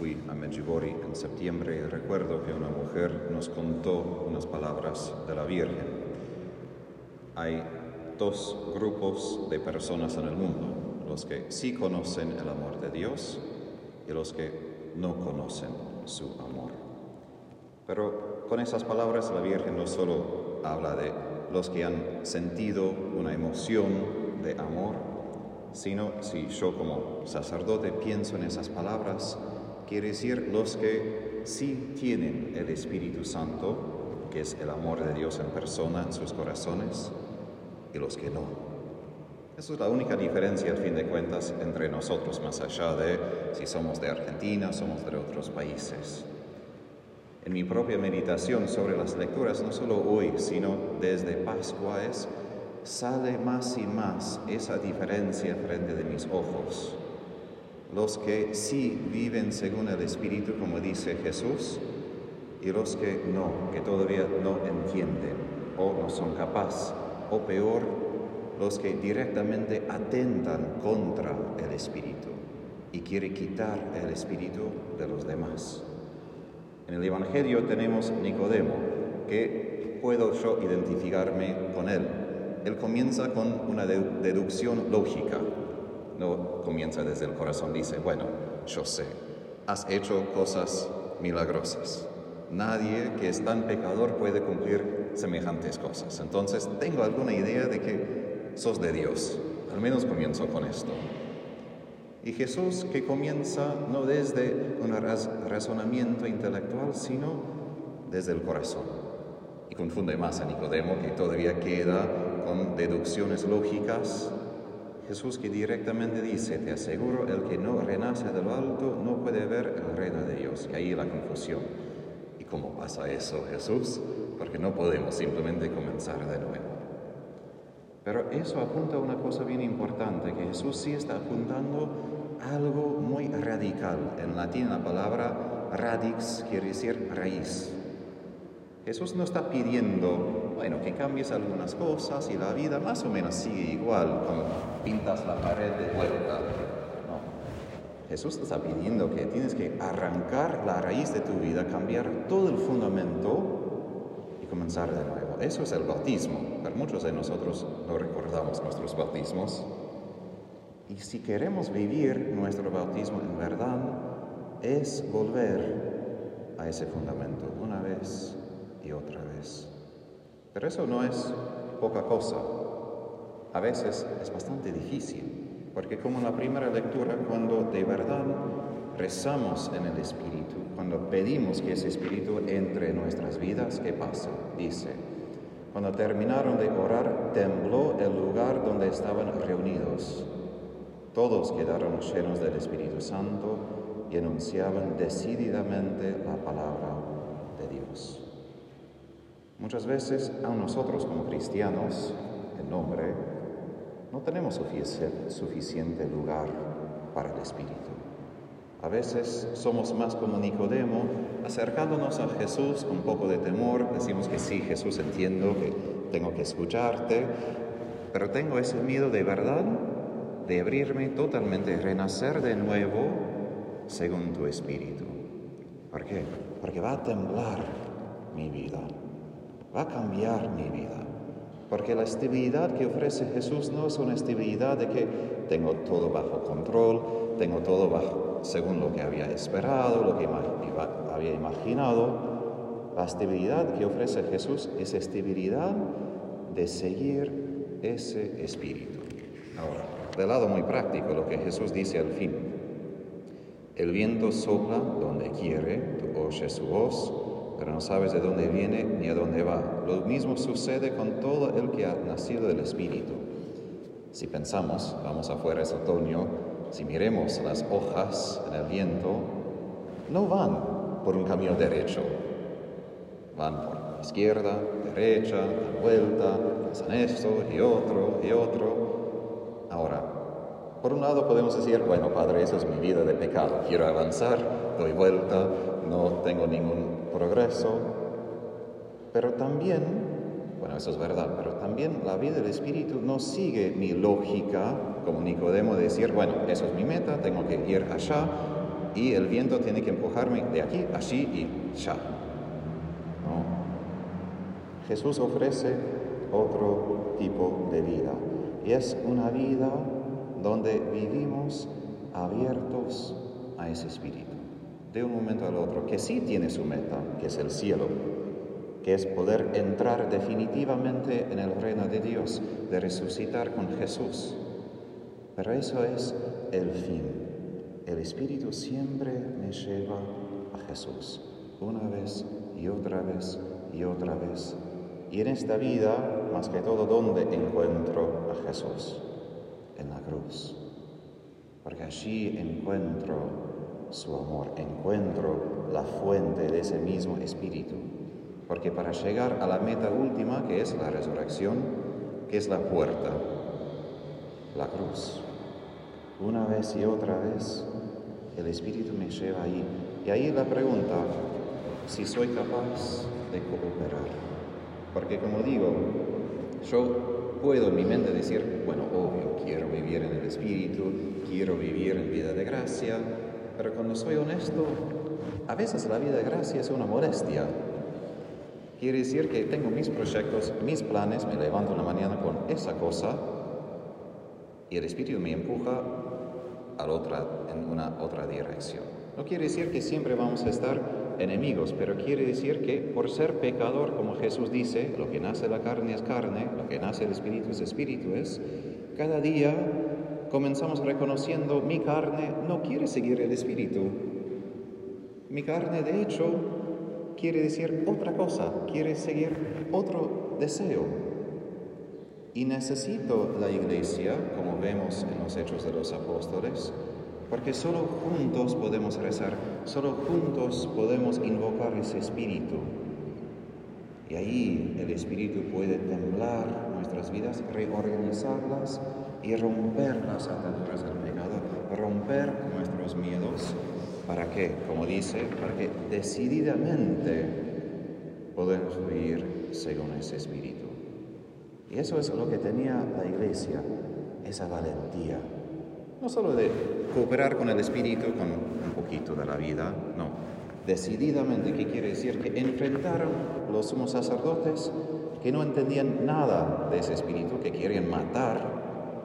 fui a Medjugorje en septiembre y recuerdo que una mujer nos contó unas palabras de la Virgen. Hay dos grupos de personas en el mundo, los que sí conocen el amor de Dios y los que no conocen su amor. Pero con esas palabras la Virgen no solo habla de los que han sentido una emoción de amor, sino si yo como sacerdote pienso en esas palabras, quiere decir los que sí tienen el Espíritu Santo, que es el amor de Dios en persona en sus corazones, y los que no. Esa es la única diferencia, al fin de cuentas, entre nosotros, más allá de si somos de Argentina, somos de otros países. En mi propia meditación sobre las lecturas, no solo hoy, sino desde Pascua, sale más y más esa diferencia frente de mis ojos. Los que sí viven según el Espíritu, como dice Jesús, y los que no, que todavía no entienden o no son capaces, o peor, los que directamente atentan contra el Espíritu y quiere quitar el Espíritu de los demás. En el Evangelio tenemos Nicodemo, que puedo yo identificarme con él. Él comienza con una deducción lógica, no comienza desde el corazón, dice, bueno, yo sé, has hecho cosas milagrosas. Nadie que es tan pecador puede cumplir semejantes cosas. Entonces tengo alguna idea de que sos de Dios. Al menos comienzo con esto. Y Jesús que comienza no desde un razonamiento intelectual, sino desde el corazón. Y confunde más a Nicodemo, que todavía queda con deducciones lógicas. Jesús que directamente dice, te aseguro, el que no renace de lo alto no puede ver el reino de Dios. Y ahí la confusión. ¿Y cómo pasa eso, Jesús? Porque no podemos simplemente comenzar de nuevo. Pero eso apunta a una cosa bien importante, que Jesús sí está apuntando algo muy radical. En latín la palabra radix quiere decir raíz. Jesús no está pidiendo, bueno, que cambies algunas cosas y la vida más o menos sigue igual, como pintas la pared de vuelta. Jesús está pidiendo que tienes que arrancar la raíz de tu vida, cambiar todo el fundamento y comenzar de nuevo. Eso es el bautismo, pero muchos de nosotros no recordamos nuestros bautismos. Y si queremos vivir nuestro bautismo en verdad, es volver a ese fundamento una vez y otra vez. Pero eso no es poca cosa. A veces es bastante difícil, porque como en la primera lectura, cuando de verdad rezamos en el Espíritu, cuando pedimos que ese Espíritu entre en nuestras vidas, ¿qué pasa? Dice, cuando terminaron de orar, tembló el lugar donde estaban reunidos todos quedaron llenos del Espíritu Santo y anunciaban decididamente la palabra de Dios. Muchas veces, a nosotros como cristianos, en nombre, no tenemos suficiente lugar para el Espíritu. A veces somos más como Nicodemo, acercándonos a Jesús con poco de temor, decimos que sí, Jesús, entiendo que tengo que escucharte, pero tengo ese miedo de verdad de abrirme totalmente, renacer de nuevo según tu espíritu. ¿Por qué? Porque va a temblar mi vida, va a cambiar mi vida. Porque la estabilidad que ofrece Jesús no es una estabilidad de que tengo todo bajo control, tengo todo bajo según lo que había esperado, lo que había imaginado. La estabilidad que ofrece Jesús es estabilidad de seguir ese espíritu. Ahora, de lado muy práctico lo que Jesús dice al fin. El viento sopla donde quiere, tú oyes su voz, pero no sabes de dónde viene ni a dónde va. Lo mismo sucede con todo el que ha nacido del Espíritu. Si pensamos, vamos afuera es otoño, si miremos las hojas en el viento, no van por un camino derecho, van por la izquierda, derecha, la vuelta, pasan esto y otro y otro. Ahora, por un lado podemos decir, bueno, Padre, eso es mi vida de pecado, quiero avanzar, doy vuelta, no tengo ningún progreso, pero también, bueno, eso es verdad, pero también la vida del Espíritu no sigue mi lógica como Nicodemo de decir, bueno, eso es mi meta, tengo que ir allá, y el viento tiene que empujarme de aquí, allí y ya. Jesús ofrece otro tipo de vida y es una vida donde vivimos abiertos a ese espíritu, de un momento al otro, que sí tiene su meta, que es el cielo, que es poder entrar definitivamente en el reino de Dios, de resucitar con Jesús. Pero eso es el fin. El Espíritu siempre me lleva a Jesús, una vez y otra vez y otra vez. Y en esta vida, más que todo, ¿dónde encuentro a Jesús? En la cruz. Porque allí encuentro su amor, encuentro la fuente de ese mismo Espíritu. Porque para llegar a la meta última, que es la resurrección, que es la puerta, la cruz, una vez y otra vez, el Espíritu me lleva ahí. Y ahí la pregunta, si soy capaz de cooperar. Porque como digo, yo puedo en mi mente decir, bueno, obvio, quiero vivir en el Espíritu, quiero vivir en vida de gracia, pero cuando soy honesto, a veces la vida de gracia es una molestia. Quiere decir que tengo mis proyectos, mis planes, me levanto en la mañana con esa cosa y el Espíritu me empuja a otra, en una otra dirección. No quiere decir que siempre vamos a estar enemigos, pero quiere decir que por ser pecador, como Jesús dice, lo que nace la carne es carne, lo que nace del Espíritu es Espíritu, es cada día comenzamos reconociendo mi carne no quiere seguir el Espíritu. Mi carne, de hecho, quiere decir otra cosa, quiere seguir otro deseo. Y necesito la iglesia, como vemos en los Hechos de los Apóstoles, porque solo juntos podemos rezar, solo juntos podemos invocar ese espíritu. Y ahí el espíritu puede temblar nuestras vidas, reorganizarlas y romper las ataduras del pecado, romper nuestros miedos ¿Para qué? Como dice, para que decididamente podamos vivir según ese espíritu. Y eso es lo que tenía la iglesia, esa valentía. No solo de cooperar con el espíritu, con un poquito de la vida, no. Decididamente, ¿qué quiere decir? Que enfrentaron los sumos sacerdotes que no entendían nada de ese espíritu, que querían matar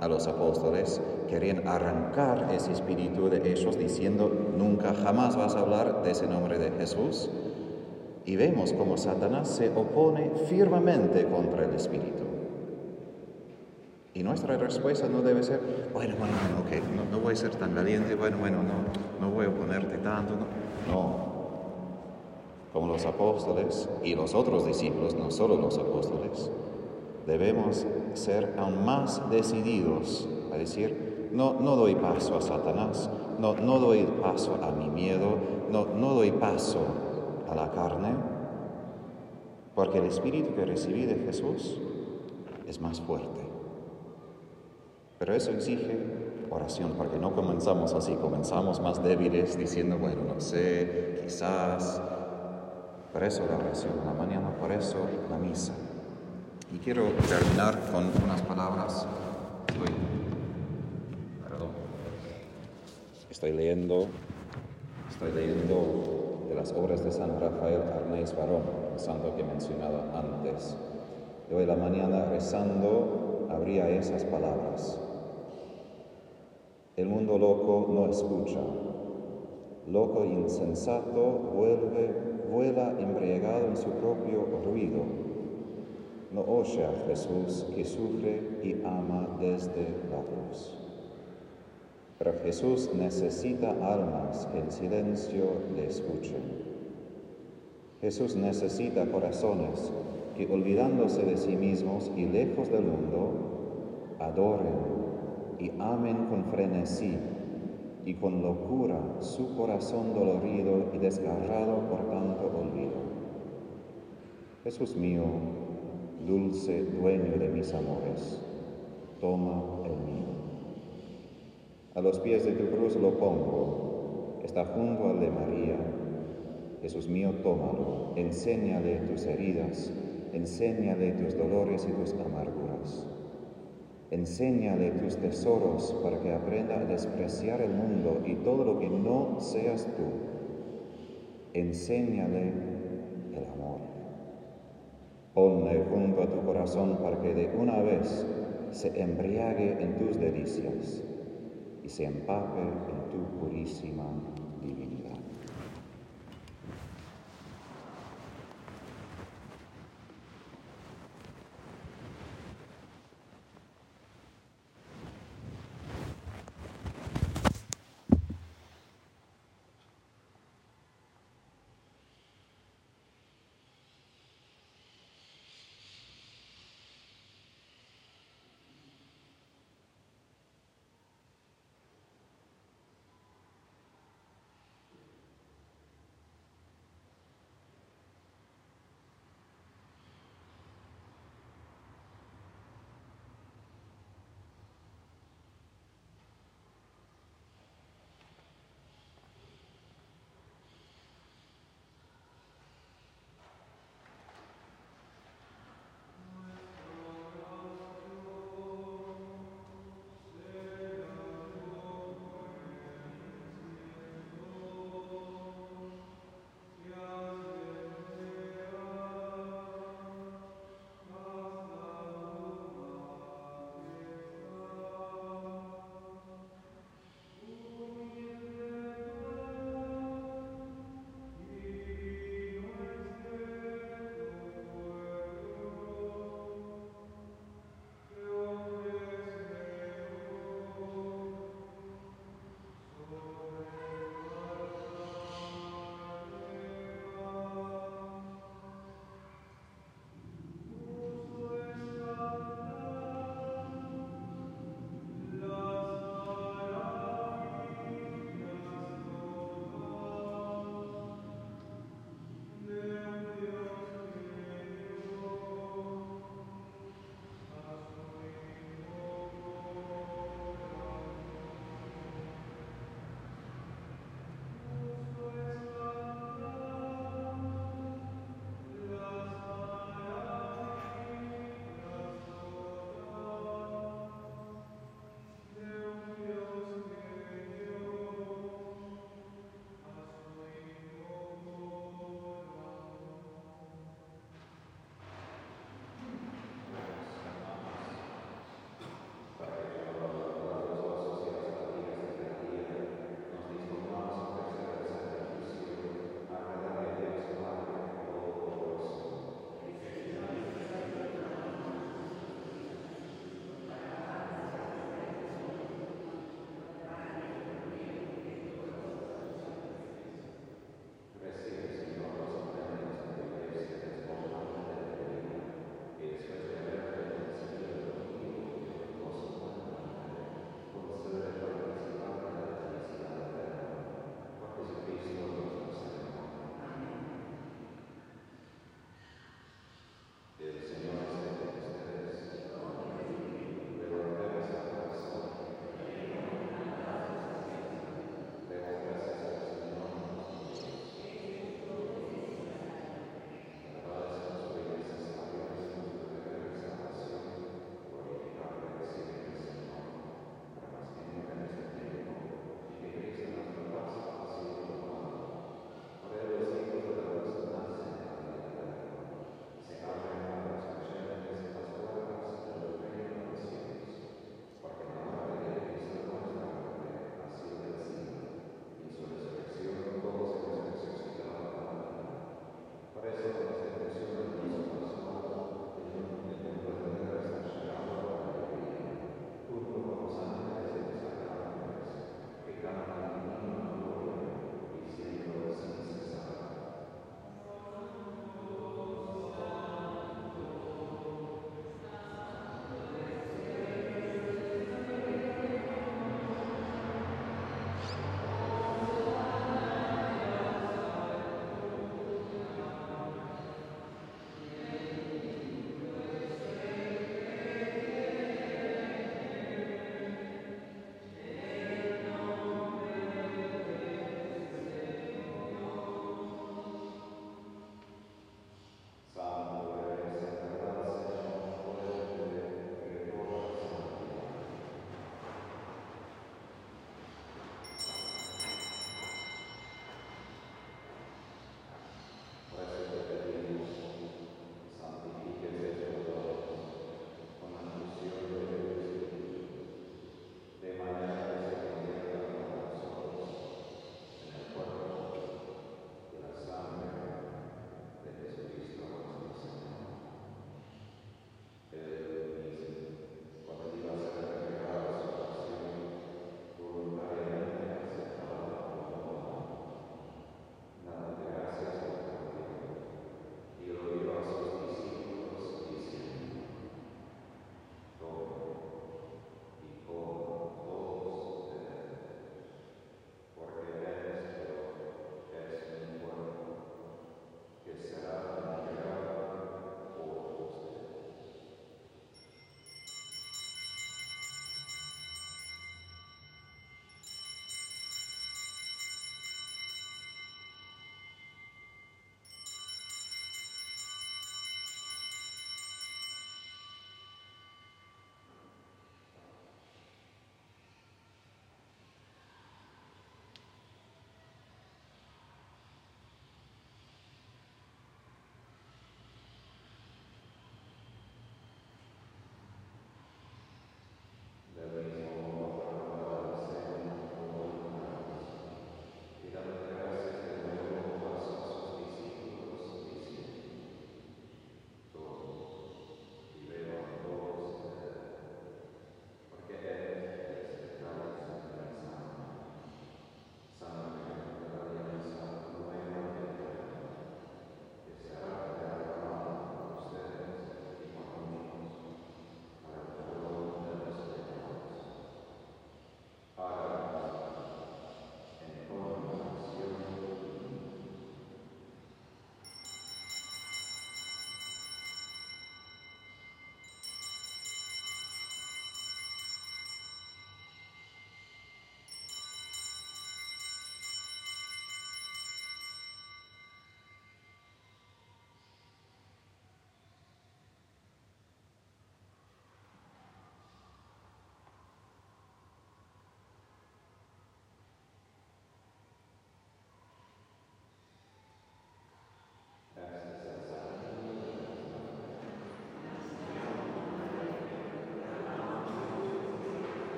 a los apóstoles, querían arrancar ese espíritu de ellos diciendo, nunca jamás vas a hablar de ese nombre de Jesús. Y vemos cómo Satanás se opone firmemente contra el espíritu. Y nuestra respuesta no debe ser, bueno, bueno, okay, no, no, voy a ser tan valiente, bueno, bueno, no, no voy a oponerte tanto. No. no. Como los apóstoles y los otros discípulos, no solo los apóstoles, debemos ser aún más decididos a decir, no, no doy paso a Satanás, no, no doy paso a mi miedo, no, no doy paso a la carne, porque el espíritu que recibí de Jesús es más fuerte. Pero eso exige oración, porque no comenzamos así, comenzamos más débiles diciendo, bueno, no sé, quizás. Por eso la oración en la mañana, por eso la misa. Y quiero terminar con unas palabras. Estoy, perdón. Estoy leyendo, estoy leyendo de las obras de San Rafael Arnaiz Barón, el santo que he mencionado antes. Y hoy la mañana rezando habría esas palabras. El mundo loco no escucha. Loco insensato vuelve, vuela embriagado en su propio ruido no oye a Jesús que sufre y ama desde la cruz. Pero Jesús necesita almas que en silencio le escuchen. Jesús necesita corazones que olvidándose de sí mismos y lejos del mundo, adoren y amen con frenesí y con locura su corazón dolorido y desgarrado por tanto olvido. Jesús mío, dulce dueño de mis amores, toma el mío. A los pies de tu cruz lo pongo, está junto al de María. Jesús mío, tómalo, enséñale tus heridas, enséñale tus dolores y tus amarguras. Enséñale tus tesoros para que aprenda a despreciar el mundo y todo lo que no seas tú. Enséñale. Ponle junto a tu corazón para que de una vez se embriague en tus delicias y se empape en tu purísima divinidad.